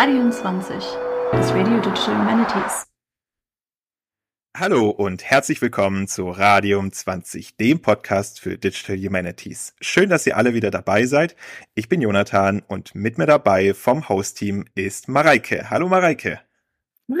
Radio 20, das Radio Digital Humanities. Hallo und herzlich willkommen zu Radium 20, dem Podcast für Digital Humanities. Schön, dass ihr alle wieder dabei seid. Ich bin Jonathan und mit mir dabei vom Host-Team ist Mareike. Hallo Mareike.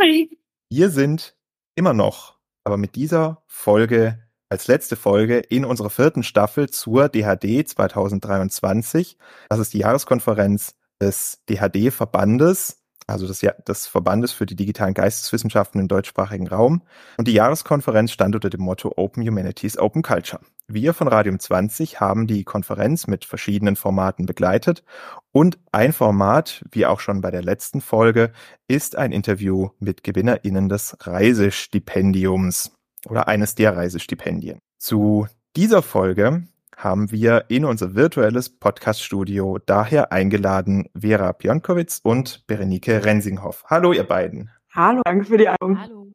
Hi. Wir sind immer noch, aber mit dieser Folge als letzte Folge in unserer vierten Staffel zur DHD 2023. Das ist die Jahreskonferenz des DHD-Verbandes, also des, des Verbandes für die digitalen Geisteswissenschaften im deutschsprachigen Raum. Und die Jahreskonferenz stand unter dem Motto Open Humanities, Open Culture. Wir von Radium 20 haben die Konferenz mit verschiedenen Formaten begleitet. Und ein Format, wie auch schon bei der letzten Folge, ist ein Interview mit GewinnerInnen des Reisestipendiums oder eines der Reisestipendien. Zu dieser Folge haben wir in unser virtuelles Podcast-Studio daher eingeladen Vera Pionkowitz und Berenike Rensinghoff. Hallo, ihr beiden. Hallo, danke für die Einladung. Hallo.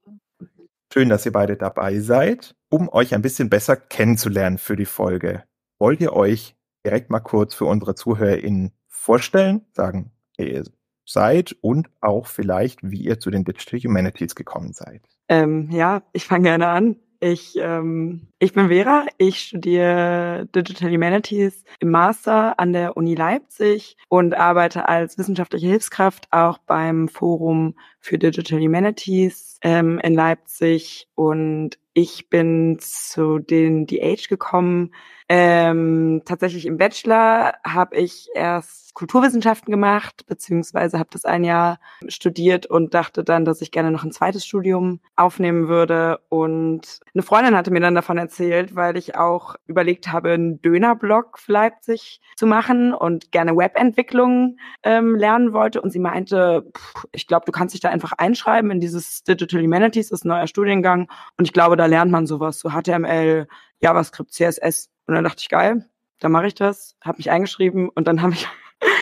Schön, dass ihr beide dabei seid. Um euch ein bisschen besser kennenzulernen für die Folge, wollt ihr euch direkt mal kurz für unsere ZuhörerInnen vorstellen, sagen, wer ihr seid und auch vielleicht, wie ihr zu den Digital Humanities gekommen seid. Ähm, ja, ich fange gerne an. Ich, ähm, ich bin Vera, ich studiere Digital Humanities im Master an der Uni Leipzig und arbeite als wissenschaftliche Hilfskraft auch beim Forum für Digital Humanities ähm, in Leipzig. Und ich bin zu den DH gekommen. Ähm, tatsächlich im Bachelor habe ich erst Kulturwissenschaften gemacht, beziehungsweise habe das ein Jahr studiert und dachte dann, dass ich gerne noch ein zweites Studium aufnehmen würde. Und eine Freundin hatte mir dann davon erzählt, weil ich auch überlegt habe, einen Dönerblog für Leipzig zu machen und gerne Webentwicklung ähm, lernen wollte. Und sie meinte, pff, ich glaube, du kannst dich da einfach einschreiben in dieses Digital Humanities, das ist ein neuer Studiengang. Und ich glaube, da lernt man sowas, so HTML, JavaScript, CSS. Und dann dachte ich, geil, dann mache ich das, habe mich eingeschrieben und dann habe ich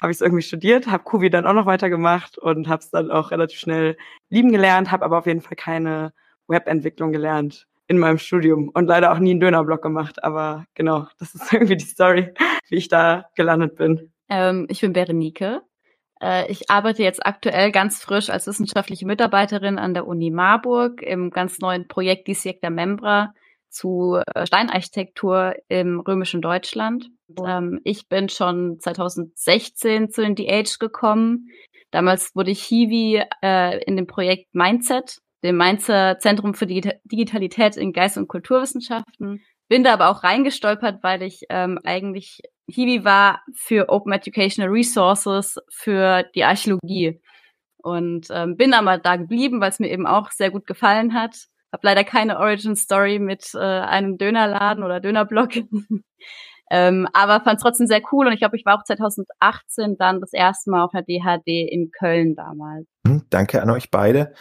habe ich es irgendwie studiert, habe Kuvi dann auch noch weitergemacht und habe es dann auch relativ schnell lieben gelernt, habe aber auf jeden Fall keine Webentwicklung gelernt in meinem Studium und leider auch nie einen Dönerblock gemacht. Aber genau, das ist irgendwie die Story, wie ich da gelandet bin. Ähm, ich bin Berenike. Äh, ich arbeite jetzt aktuell ganz frisch als wissenschaftliche Mitarbeiterin an der Uni Marburg im ganz neuen Projekt Dissecta Membra zu äh, Steinarchitektur im römischen Deutschland. Ähm, ich bin schon 2016 zu den DH gekommen. Damals wurde ich Hiwi äh, in dem Projekt Mindset, dem Mainzer Zentrum für Digitalität in Geist- und Kulturwissenschaften. Bin da aber auch reingestolpert, weil ich ähm, eigentlich Hiwi war für Open Educational Resources für die Archäologie. Und ähm, bin aber da geblieben, weil es mir eben auch sehr gut gefallen hat. Hab leider keine Origin Story mit äh, einem Dönerladen oder Dönerblock. ähm, aber fand es trotzdem sehr cool und ich glaube, ich war auch 2018 dann das erste Mal auf einer DHD in Köln damals. Hm, danke an euch beide.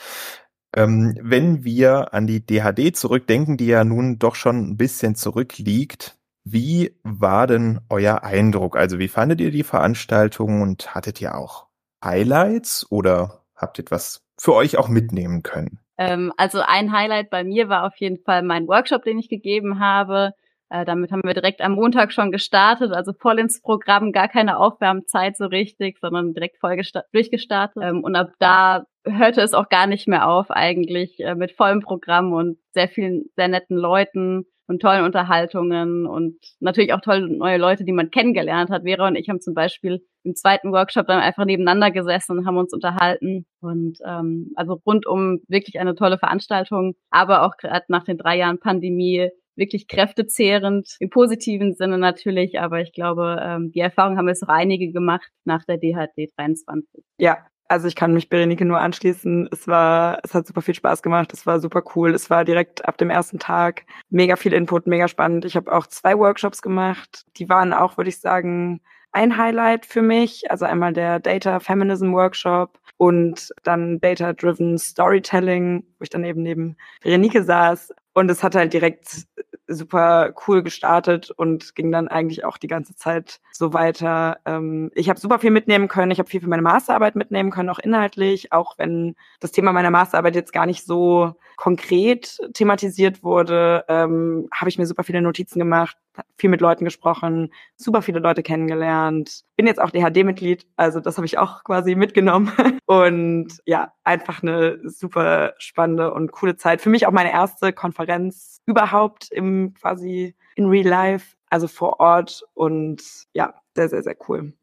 Ähm, wenn wir an die DHD zurückdenken, die ja nun doch schon ein bisschen zurückliegt, wie war denn euer Eindruck? Also wie fandet ihr die Veranstaltung und hattet ihr auch Highlights oder habt ihr etwas für euch auch mitnehmen können? Ähm, also ein Highlight bei mir war auf jeden Fall mein Workshop, den ich gegeben habe. Äh, damit haben wir direkt am Montag schon gestartet, also voll ins Programm, gar keine Aufwärmzeit so richtig, sondern direkt voll durchgestartet. Ähm, und ab da hörte es auch gar nicht mehr auf eigentlich äh, mit vollem Programm und sehr vielen sehr netten Leuten und tollen Unterhaltungen und natürlich auch tolle neue Leute, die man kennengelernt hat. Vera und ich haben zum Beispiel im zweiten Workshop dann einfach nebeneinander gesessen und haben uns unterhalten. Und ähm, also rundum wirklich eine tolle Veranstaltung, aber auch gerade nach den drei Jahren Pandemie wirklich kräftezehrend, im positiven Sinne natürlich, aber ich glaube, ähm, die Erfahrung haben jetzt auch einige gemacht nach der DHD 23. Ja, also ich kann mich Berenike nur anschließen. Es war, es hat super viel Spaß gemacht. Es war super cool. Es war direkt ab dem ersten Tag mega viel Input, mega spannend. Ich habe auch zwei Workshops gemacht. Die waren auch, würde ich sagen, ein Highlight für mich. Also einmal der Data Feminism Workshop und dann Data Driven Storytelling, wo ich dann eben neben Berenike saß. Und es hat halt direkt super cool gestartet und ging dann eigentlich auch die ganze Zeit so weiter. Ähm, ich habe super viel mitnehmen können. Ich habe viel für meine Masterarbeit mitnehmen können, auch inhaltlich, auch wenn das Thema meiner Masterarbeit jetzt gar nicht so konkret thematisiert wurde, ähm, habe ich mir super viele Notizen gemacht, viel mit Leuten gesprochen, super viele Leute kennengelernt. Bin jetzt auch DHD-Mitglied, also das habe ich auch quasi mitgenommen. Und ja, einfach eine super spannende und coole Zeit. Für mich auch meine erste Konferenz überhaupt im quasi in Real Life, also vor Ort. Und ja, sehr, sehr, sehr cool.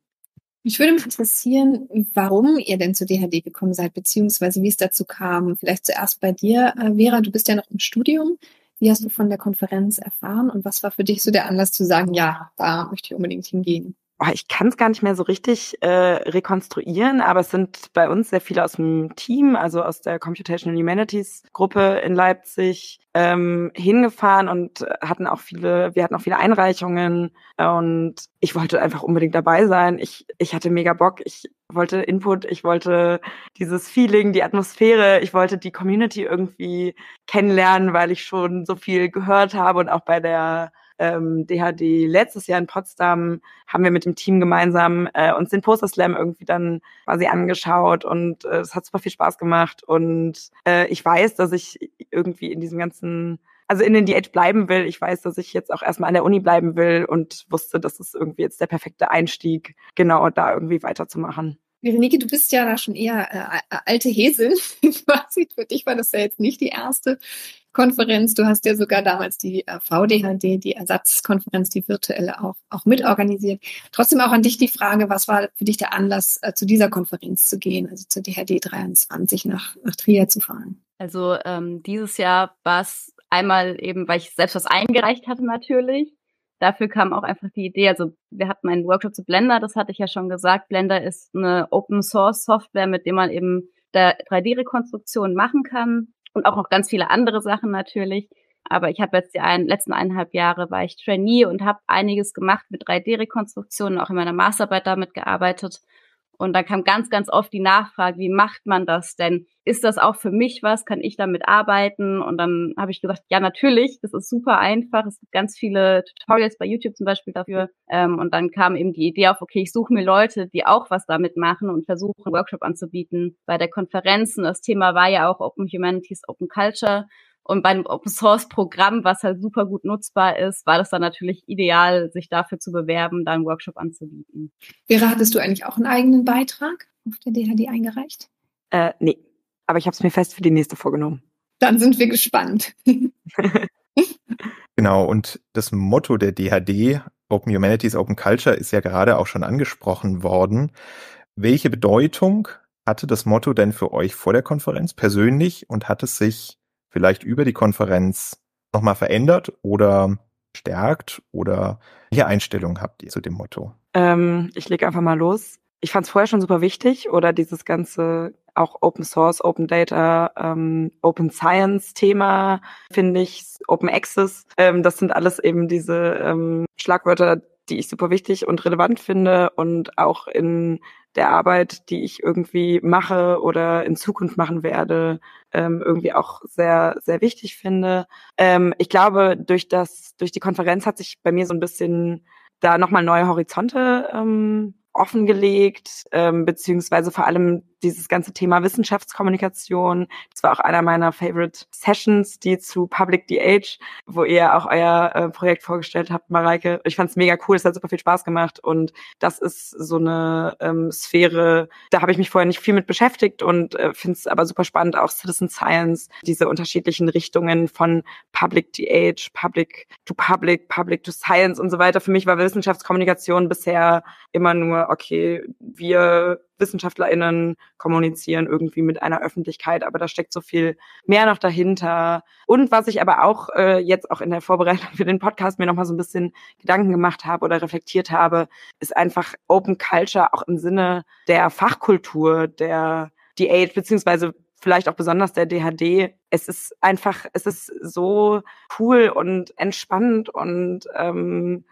Mich würde mich interessieren, warum ihr denn zu DHD gekommen seid, beziehungsweise wie es dazu kam. Vielleicht zuerst bei dir, äh, Vera, du bist ja noch im Studium. Wie hast du von der Konferenz erfahren und was war für dich so der Anlass zu sagen, ja, da möchte ich unbedingt hingehen? Oh, ich kann es gar nicht mehr so richtig äh, rekonstruieren, aber es sind bei uns sehr viele aus dem Team, also aus der Computational Humanities Gruppe in Leipzig, ähm, hingefahren und hatten auch viele, wir hatten auch viele Einreichungen und ich wollte einfach unbedingt dabei sein. Ich, ich hatte mega Bock, ich wollte Input, ich wollte dieses Feeling, die Atmosphäre, ich wollte die Community irgendwie kennenlernen, weil ich schon so viel gehört habe und auch bei der ähm, DHD letztes Jahr in Potsdam haben wir mit dem Team gemeinsam äh, uns den Poster Slam irgendwie dann quasi angeschaut und äh, es hat super viel Spaß gemacht und äh, ich weiß, dass ich irgendwie in diesem ganzen also in den Diät bleiben will. Ich weiß, dass ich jetzt auch erstmal an der Uni bleiben will und wusste, das ist irgendwie jetzt der perfekte Einstieg, genau da irgendwie weiterzumachen. Verenike, du bist ja da schon eher äh, alte Hesel. Quasi für dich war das ja jetzt nicht die erste Konferenz. Du hast ja sogar damals die äh, VDHD, die Ersatzkonferenz, die virtuelle auch, auch mitorganisiert. Trotzdem auch an dich die Frage, was war für dich der Anlass, äh, zu dieser Konferenz zu gehen, also zur DHD 23 nach, nach Trier zu fahren? Also ähm, dieses Jahr war es einmal eben, weil ich selbst was eingereicht hatte natürlich. Dafür kam auch einfach die Idee, also wir hatten einen Workshop zu Blender, das hatte ich ja schon gesagt. Blender ist eine Open Source Software, mit dem man eben 3D-Rekonstruktion machen kann und auch noch ganz viele andere Sachen natürlich. Aber ich habe jetzt die ein, letzten eineinhalb Jahre war ich Trainee und habe einiges gemacht mit 3D-Rekonstruktionen, auch in meiner Masterarbeit damit gearbeitet. Und dann kam ganz, ganz oft die Nachfrage, wie macht man das denn? Ist das auch für mich was? Kann ich damit arbeiten? Und dann habe ich gesagt, ja, natürlich, das ist super einfach. Es gibt ganz viele Tutorials bei YouTube zum Beispiel dafür. Ähm, und dann kam eben die Idee auf, okay, ich suche mir Leute, die auch was damit machen und versuche, einen Workshop anzubieten bei der Konferenz. Und das Thema war ja auch Open Humanities, Open Culture. Und bei einem Open Source Programm, was halt super gut nutzbar ist, war das dann natürlich ideal, sich dafür zu bewerben, da einen Workshop anzubieten. Vera, hattest du eigentlich auch einen eigenen Beitrag auf der DHD eingereicht? Äh, nee, aber ich habe es mir fest für die nächste vorgenommen. Dann sind wir gespannt. genau, und das Motto der DHD, Open Humanities, Open Culture, ist ja gerade auch schon angesprochen worden. Welche Bedeutung hatte das Motto denn für euch vor der Konferenz persönlich und hat es sich vielleicht über die Konferenz nochmal verändert oder stärkt oder welche Einstellung habt ihr zu dem Motto? Ähm, ich lege einfach mal los. Ich fand es vorher schon super wichtig oder dieses ganze auch Open Source, Open Data, ähm, Open Science Thema finde ich, Open Access. Ähm, das sind alles eben diese ähm, Schlagwörter, die ich super wichtig und relevant finde und auch in der Arbeit, die ich irgendwie mache oder in Zukunft machen werde, ähm, irgendwie auch sehr, sehr wichtig finde. Ähm, ich glaube, durch das, durch die Konferenz hat sich bei mir so ein bisschen da nochmal neue Horizonte ähm, offengelegt, ähm, beziehungsweise vor allem dieses ganze Thema Wissenschaftskommunikation. Das war auch einer meiner Favorite Sessions, die zu Public DH, wo ihr auch euer äh, Projekt vorgestellt habt, Mareike. Ich fand es mega cool, es hat super viel Spaß gemacht und das ist so eine ähm, Sphäre, da habe ich mich vorher nicht viel mit beschäftigt und äh, finde es aber super spannend, auch Citizen Science, diese unterschiedlichen Richtungen von Public DH, Public to Public, Public to Science und so weiter. Für mich war Wissenschaftskommunikation bisher immer nur, okay, wir WissenschaftlerInnen kommunizieren irgendwie mit einer Öffentlichkeit, aber da steckt so viel mehr noch dahinter. Und was ich aber auch äh, jetzt auch in der Vorbereitung für den Podcast mir nochmal so ein bisschen Gedanken gemacht habe oder reflektiert habe, ist einfach Open Culture auch im Sinne der Fachkultur, der DH, beziehungsweise vielleicht auch besonders der DHD. Es ist einfach, es ist so cool und entspannend und ähm,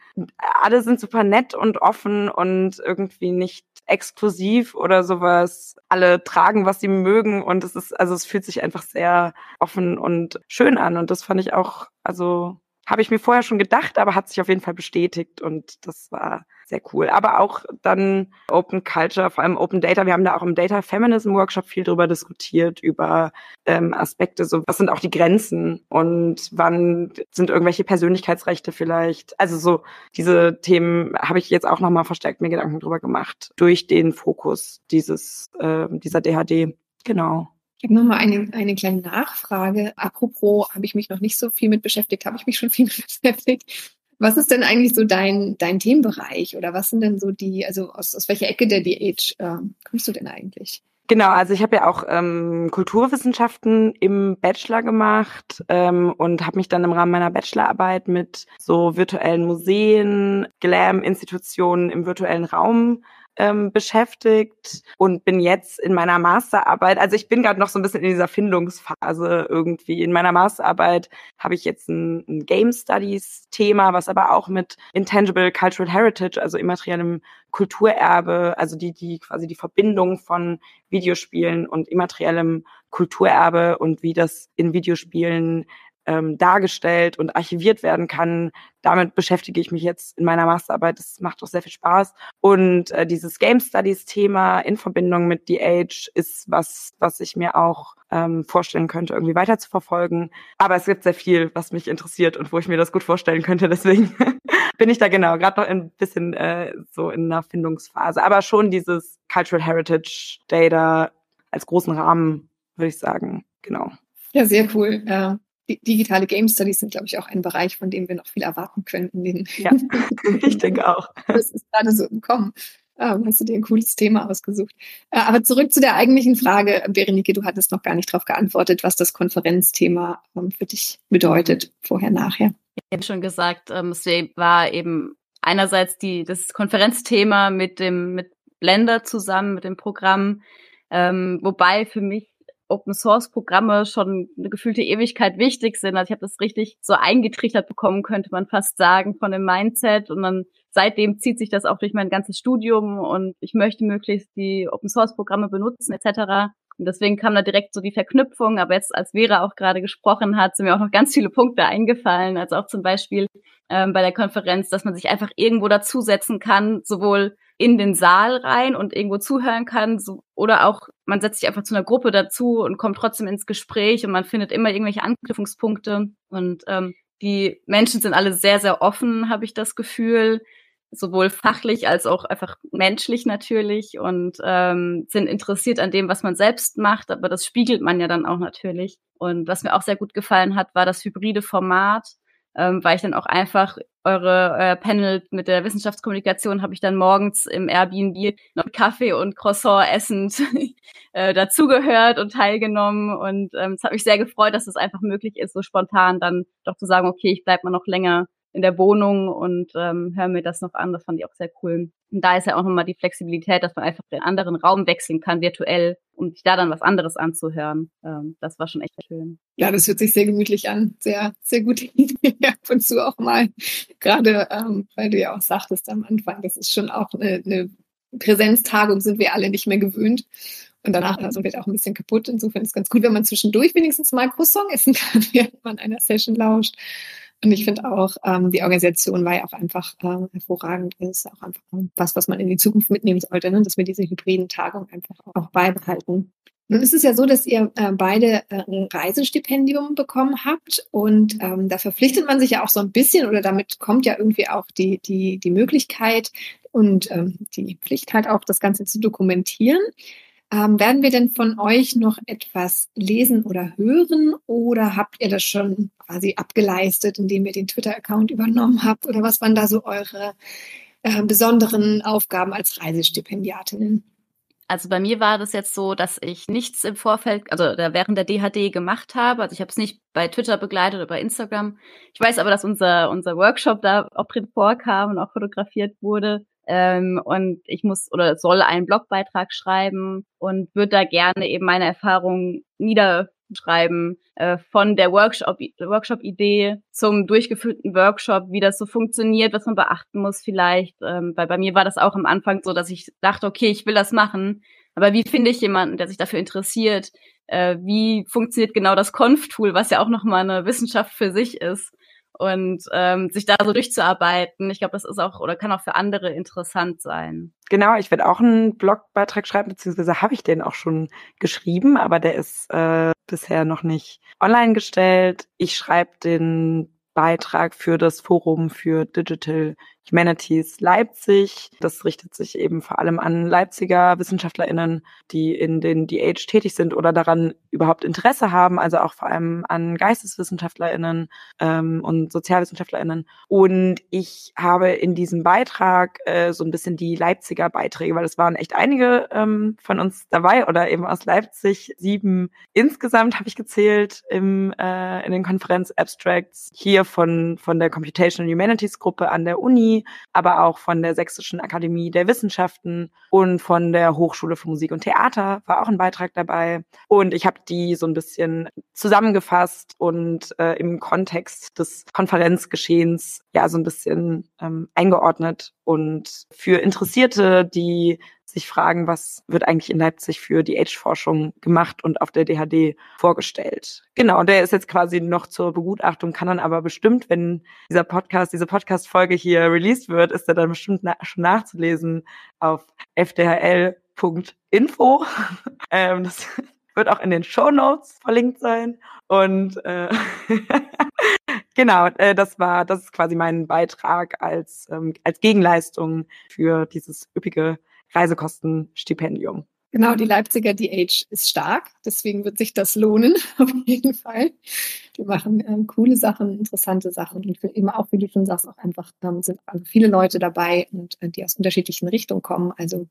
alle sind super nett und offen und irgendwie nicht exklusiv oder sowas. Alle tragen, was sie mögen und es ist, also es fühlt sich einfach sehr offen und schön an und das fand ich auch, also habe ich mir vorher schon gedacht, aber hat sich auf jeden Fall bestätigt und das war sehr cool. Aber auch dann Open Culture, vor allem Open Data. Wir haben da auch im Data Feminism Workshop viel drüber diskutiert, über ähm, Aspekte, so was sind auch die Grenzen und wann sind irgendwelche Persönlichkeitsrechte vielleicht. Also so diese Themen habe ich jetzt auch nochmal verstärkt mir Gedanken drüber gemacht, durch den Fokus dieses, äh, dieser DHD. Genau. Ich habe nochmal eine, eine kleine Nachfrage. Apropos, habe ich mich noch nicht so viel mit beschäftigt, habe ich mich schon viel mit beschäftigt. Was ist denn eigentlich so dein, dein Themenbereich oder was sind denn so die, also aus, aus welcher Ecke der DH äh, kommst du denn eigentlich? Genau, also ich habe ja auch ähm, Kulturwissenschaften im Bachelor gemacht ähm, und habe mich dann im Rahmen meiner Bachelorarbeit mit so virtuellen Museen, Glam-Institutionen im virtuellen Raum ähm, beschäftigt und bin jetzt in meiner Masterarbeit, also ich bin gerade noch so ein bisschen in dieser Findungsphase irgendwie. In meiner Masterarbeit habe ich jetzt ein, ein Game Studies Thema, was aber auch mit Intangible Cultural Heritage, also immateriellem Kulturerbe, also die, die quasi die Verbindung von Videospielen und immateriellem Kulturerbe und wie das in Videospielen ähm, dargestellt und archiviert werden kann. Damit beschäftige ich mich jetzt in meiner Masterarbeit. Das macht auch sehr viel Spaß. Und äh, dieses Game Studies Thema in Verbindung mit The Age ist was, was ich mir auch ähm, vorstellen könnte, irgendwie weiter zu verfolgen. Aber es gibt sehr viel, was mich interessiert und wo ich mir das gut vorstellen könnte. Deswegen bin ich da genau gerade noch ein bisschen äh, so in einer Findungsphase. Aber schon dieses Cultural Heritage Data als großen Rahmen, würde ich sagen. Genau. Ja, sehr cool. Ja digitale Game Studies sind, glaube ich, auch ein Bereich, von dem wir noch viel erwarten könnten. Den ja, ich denke auch. Das ist gerade so im Kommen. Ähm, hast du dir ein cooles Thema ausgesucht. Äh, aber zurück zu der eigentlichen Frage, Berenike, du hattest noch gar nicht darauf geantwortet, was das Konferenzthema ähm, für dich bedeutet, vorher, nachher. Ich habe schon gesagt, ähm, es war eben einerseits die, das Konferenzthema mit dem, mit Blender zusammen, mit dem Programm, ähm, wobei für mich Open Source Programme schon eine gefühlte Ewigkeit wichtig sind. Also ich habe das richtig so eingetrichtert bekommen, könnte man fast sagen, von dem Mindset. Und dann seitdem zieht sich das auch durch mein ganzes Studium und ich möchte möglichst die Open Source Programme benutzen etc. Und deswegen kam da direkt so die Verknüpfung. Aber jetzt, als Vera auch gerade gesprochen hat, sind mir auch noch ganz viele Punkte eingefallen. Also auch zum Beispiel ähm, bei der Konferenz, dass man sich einfach irgendwo dazusetzen kann, sowohl in den Saal rein und irgendwo zuhören kann. So, oder auch, man setzt sich einfach zu einer Gruppe dazu und kommt trotzdem ins Gespräch und man findet immer irgendwelche Anknüpfungspunkte. Und ähm, die Menschen sind alle sehr, sehr offen, habe ich das Gefühl. Sowohl fachlich als auch einfach menschlich natürlich und ähm, sind interessiert an dem, was man selbst macht, aber das spiegelt man ja dann auch natürlich. Und was mir auch sehr gut gefallen hat, war das hybride Format ähm, weil ich dann auch einfach eure euer Panel mit der Wissenschaftskommunikation habe ich dann morgens im Airbnb noch Kaffee und Croissant essend äh, dazugehört und teilgenommen. Und ähm, es hat mich sehr gefreut, dass es einfach möglich ist, so spontan dann doch zu sagen, okay, ich bleib mal noch länger in der Wohnung und ähm, höre mir das noch an. Das fand ich auch sehr cool. Und da ist ja auch nochmal die Flexibilität, dass man einfach in einen anderen Raum wechseln kann, virtuell, um sich da dann was anderes anzuhören. Ähm, das war schon echt schön. Ja, das hört sich sehr gemütlich an. Sehr, sehr gute Idee ab und zu auch mal. Gerade, ähm, weil du ja auch sagtest am Anfang, das ist schon auch eine, eine Präsenztagung, sind wir alle nicht mehr gewöhnt. Und danach sind wir auch ein bisschen kaputt. Insofern ist es ganz gut, wenn man zwischendurch wenigstens mal Croissant essen kann, während man einer Session lauscht. Und ich finde auch, ähm, die Organisation war ja auch einfach äh, hervorragend. Ist auch einfach was, was man in die Zukunft mitnehmen sollte, ne? dass wir diese hybriden Tagungen einfach auch beibehalten. Nun ist es ja so, dass ihr äh, beide äh, ein Reisestipendium bekommen habt und ähm, da verpflichtet man sich ja auch so ein bisschen oder damit kommt ja irgendwie auch die, die, die Möglichkeit und ähm, die Pflicht halt auch, das Ganze zu dokumentieren. Ähm, werden wir denn von euch noch etwas lesen oder hören oder habt ihr das schon quasi abgeleistet, indem ihr den Twitter-Account übernommen habt? Oder was waren da so eure äh, besonderen Aufgaben als Reisestipendiatinnen? Also bei mir war das jetzt so, dass ich nichts im Vorfeld, also während der DHD gemacht habe. Also ich habe es nicht bei Twitter begleitet oder bei Instagram. Ich weiß aber, dass unser, unser Workshop da auch drin vorkam und auch fotografiert wurde. Ähm, und ich muss oder soll einen Blogbeitrag schreiben und würde da gerne eben meine Erfahrungen niederschreiben äh, von der Workshop Workshop-Idee zum durchgeführten Workshop, wie das so funktioniert, was man beachten muss vielleicht. Ähm, weil bei mir war das auch am Anfang so, dass ich dachte, okay, ich will das machen, aber wie finde ich jemanden, der sich dafür interessiert? Äh, wie funktioniert genau das Conf-Tool, was ja auch nochmal eine Wissenschaft für sich ist? Und ähm, sich da so durchzuarbeiten. Ich glaube, das ist auch oder kann auch für andere interessant sein. Genau, ich werde auch einen Blogbeitrag schreiben, beziehungsweise habe ich den auch schon geschrieben, aber der ist äh, bisher noch nicht online gestellt. Ich schreibe den Beitrag für das Forum für Digital Humanities Leipzig. Das richtet sich eben vor allem an Leipziger WissenschaftlerInnen, die in den DH tätig sind oder daran überhaupt Interesse haben, also auch vor allem an GeisteswissenschaftlerInnen ähm, und SozialwissenschaftlerInnen. Und ich habe in diesem Beitrag äh, so ein bisschen die Leipziger Beiträge, weil es waren echt einige ähm, von uns dabei oder eben aus Leipzig, sieben insgesamt habe ich gezählt im, äh, in den Konferenz-Abstracts hier von, von der Computational Humanities Gruppe an der Uni aber auch von der Sächsischen Akademie der Wissenschaften und von der Hochschule für Musik und Theater war auch ein Beitrag dabei. Und ich habe die so ein bisschen zusammengefasst und äh, im Kontext des Konferenzgeschehens ja so ein bisschen ähm, eingeordnet und für Interessierte, die sich fragen, was wird eigentlich in Leipzig für die Age-Forschung gemacht und auf der DHD vorgestellt. Genau, und der ist jetzt quasi noch zur Begutachtung, kann dann aber bestimmt, wenn dieser Podcast, diese Podcast-Folge hier released wird, ist er dann bestimmt na schon nachzulesen auf fdhl.info. ähm, das wird auch in den Show Notes verlinkt sein. Und äh, genau, äh, das war, das ist quasi mein Beitrag als ähm, als Gegenleistung für dieses üppige Reisekostenstipendium. Genau, die Leipziger DH ist stark, deswegen wird sich das lohnen, auf jeden Fall. Die machen ähm, coole Sachen, interessante Sachen und eben auch, wie du schon sagst, auch einfach ähm, sind also viele Leute dabei und äh, die aus unterschiedlichen Richtungen kommen. Also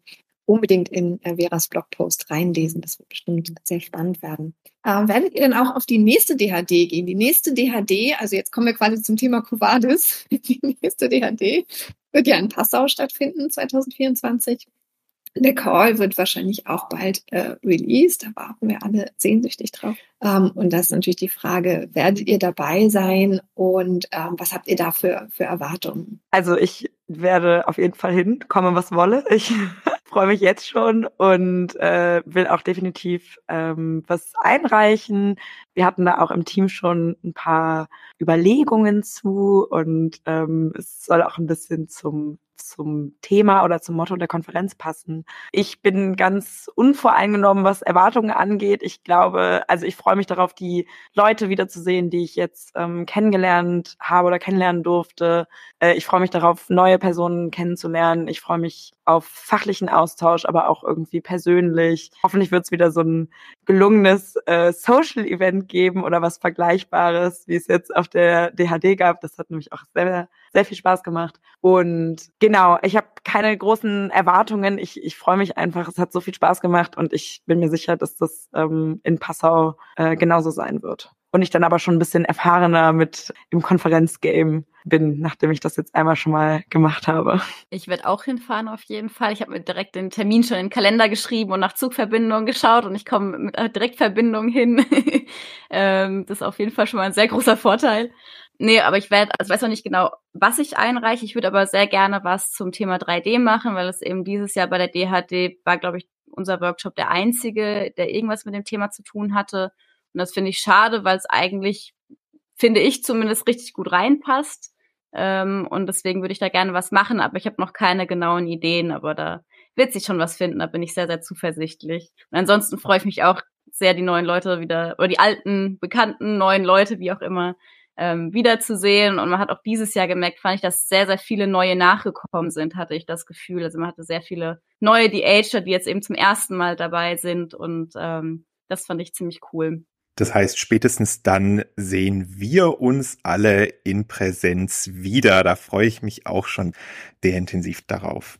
unbedingt in äh, Veras Blogpost reinlesen. Das wird bestimmt sehr spannend werden. Äh, werdet ihr dann auch auf die nächste DHD gehen? Die nächste DHD, also jetzt kommen wir quasi zum Thema Covadis. Die nächste DHD wird ja in Passau stattfinden, 2024. Der Call wird wahrscheinlich auch bald äh, released. Da warten wir alle sehnsüchtig drauf. Ähm, und das ist natürlich die Frage, werdet ihr dabei sein und ähm, was habt ihr da für, für Erwartungen? Also ich werde auf jeden Fall hin, komme was wolle. Ich freue mich jetzt schon und äh, will auch definitiv ähm, was einreichen. Wir hatten da auch im Team schon ein paar Überlegungen zu und ähm, es soll auch ein bisschen zum zum Thema oder zum Motto der Konferenz passen. Ich bin ganz unvoreingenommen, was Erwartungen angeht. Ich glaube, also ich freue mich darauf, die Leute wiederzusehen, die ich jetzt ähm, kennengelernt habe oder kennenlernen durfte. Äh, ich freue mich darauf, neue Personen kennenzulernen. Ich freue mich auf fachlichen Austausch, aber auch irgendwie persönlich. Hoffentlich wird es wieder so ein gelungenes äh, Social-Event geben oder was Vergleichbares, wie es jetzt auf der DHD gab. Das hat nämlich auch sehr, sehr viel Spaß gemacht. Und genau, ich habe keine großen Erwartungen. Ich, ich freue mich einfach. Es hat so viel Spaß gemacht und ich bin mir sicher, dass das ähm, in Passau äh, genauso sein wird. Und ich dann aber schon ein bisschen erfahrener mit im Konferenzgame bin, nachdem ich das jetzt einmal schon mal gemacht habe. Ich werde auch hinfahren auf jeden Fall. Ich habe mir direkt den Termin schon in den Kalender geschrieben und nach Zugverbindungen geschaut und ich komme mit äh, Direktverbindung hin. ähm, das ist auf jeden Fall schon mal ein sehr großer Vorteil. Nee, aber ich werde, also weiß noch nicht genau, was ich einreiche. Ich würde aber sehr gerne was zum Thema 3D machen, weil es eben dieses Jahr bei der DHD war, glaube ich, unser Workshop der einzige, der irgendwas mit dem Thema zu tun hatte. Und das finde ich schade, weil es eigentlich, finde ich zumindest, richtig gut reinpasst. Ähm, und deswegen würde ich da gerne was machen, aber ich habe noch keine genauen Ideen, aber da wird sich schon was finden, da bin ich sehr, sehr zuversichtlich. Und ansonsten freue ich mich auch sehr, die neuen Leute wieder, oder die alten, bekannten, neuen Leute, wie auch immer, ähm, wiederzusehen. Und man hat auch dieses Jahr gemerkt, fand ich, dass sehr, sehr viele neue nachgekommen sind, hatte ich das Gefühl. Also man hatte sehr viele neue DHer, die jetzt eben zum ersten Mal dabei sind. Und ähm, das fand ich ziemlich cool. Das heißt, spätestens dann sehen wir uns alle in Präsenz wieder. Da freue ich mich auch schon sehr intensiv darauf.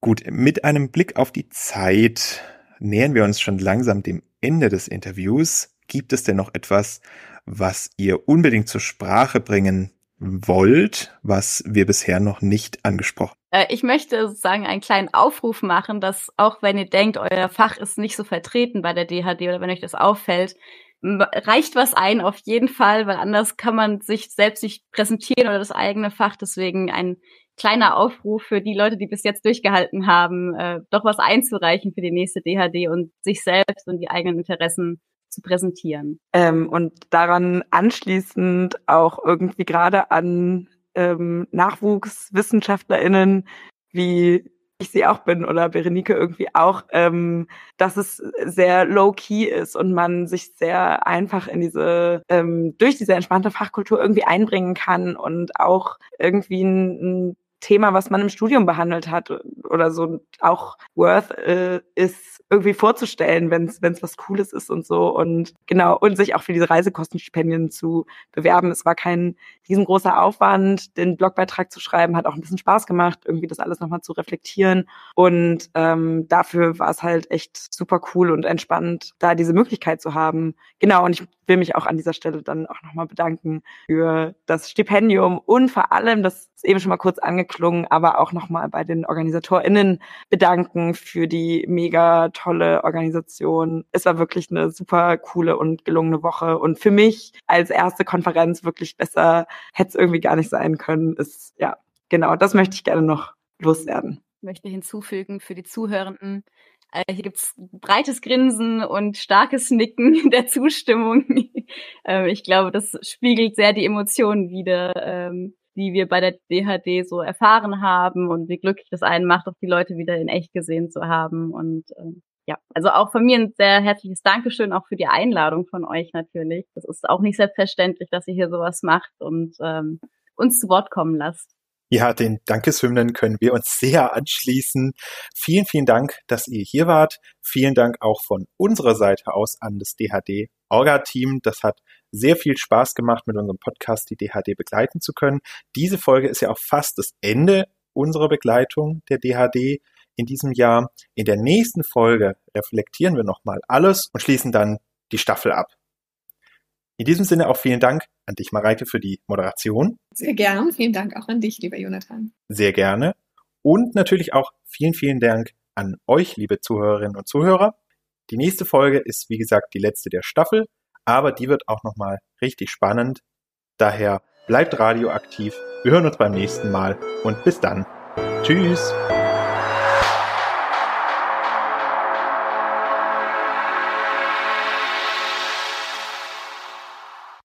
Gut, mit einem Blick auf die Zeit nähern wir uns schon langsam dem Ende des Interviews. Gibt es denn noch etwas, was ihr unbedingt zur Sprache bringen wollt, was wir bisher noch nicht angesprochen äh, ich möchte sozusagen einen kleinen Aufruf machen, dass auch wenn ihr denkt, euer Fach ist nicht so vertreten bei der DHD oder wenn euch das auffällt, reicht was ein auf jeden Fall, weil anders kann man sich selbst nicht präsentieren oder das eigene Fach. Deswegen ein kleiner Aufruf für die Leute, die bis jetzt durchgehalten haben, äh, doch was einzureichen für die nächste DHD und sich selbst und die eigenen Interessen zu präsentieren. Ähm, und daran anschließend auch irgendwie gerade an ähm, NachwuchswissenschaftlerInnen wie ich sie auch bin oder Berenike irgendwie auch, ähm, dass es sehr low-key ist und man sich sehr einfach in diese, ähm, durch diese entspannte Fachkultur irgendwie einbringen kann und auch irgendwie ein, ein Thema, was man im Studium behandelt hat oder so auch worth äh, ist irgendwie vorzustellen, wenn es was Cooles ist und so und genau und sich auch für diese Reisekostenstipendien zu bewerben. Es war kein riesengroßer Aufwand, den Blogbeitrag zu schreiben, hat auch ein bisschen Spaß gemacht, irgendwie das alles nochmal zu reflektieren und ähm, dafür war es halt echt super cool und entspannt, da diese Möglichkeit zu haben. Genau und ich will mich auch an dieser Stelle dann auch nochmal bedanken für das Stipendium und vor allem, das ist eben schon mal kurz angeklungen, aber auch nochmal bei den OrganisatorInnen bedanken für die mega tolle Organisation. Es war wirklich eine super coole und gelungene Woche und für mich als erste Konferenz wirklich besser hätte es irgendwie gar nicht sein können. Ist, ja, genau, das möchte ich gerne noch loswerden. Ich möchte hinzufügen für die Zuhörenden, hier gibt's breites Grinsen und starkes Nicken der Zustimmung. ähm, ich glaube, das spiegelt sehr die Emotionen wider, ähm, die wir bei der DHD so erfahren haben und wie glücklich das einen macht, auch die Leute wieder in echt gesehen zu haben. Und ähm, ja, also auch von mir ein sehr herzliches Dankeschön auch für die Einladung von euch natürlich. Das ist auch nicht selbstverständlich, dass ihr hier sowas macht und ähm, uns zu Wort kommen lasst. Ja, den Dankeshymnen können wir uns sehr anschließen. Vielen, vielen Dank, dass ihr hier wart. Vielen Dank auch von unserer Seite aus an das DHD Orga-Team. Das hat sehr viel Spaß gemacht, mit unserem Podcast die DHD begleiten zu können. Diese Folge ist ja auch fast das Ende unserer Begleitung der DHD in diesem Jahr. In der nächsten Folge reflektieren wir nochmal alles und schließen dann die Staffel ab. In diesem Sinne auch vielen Dank an dich, Mareike, für die Moderation. Sehr gern. Vielen Dank auch an dich, lieber Jonathan. Sehr gerne. Und natürlich auch vielen, vielen Dank an euch, liebe Zuhörerinnen und Zuhörer. Die nächste Folge ist, wie gesagt, die letzte der Staffel, aber die wird auch nochmal richtig spannend. Daher bleibt radioaktiv. Wir hören uns beim nächsten Mal und bis dann. Tschüss.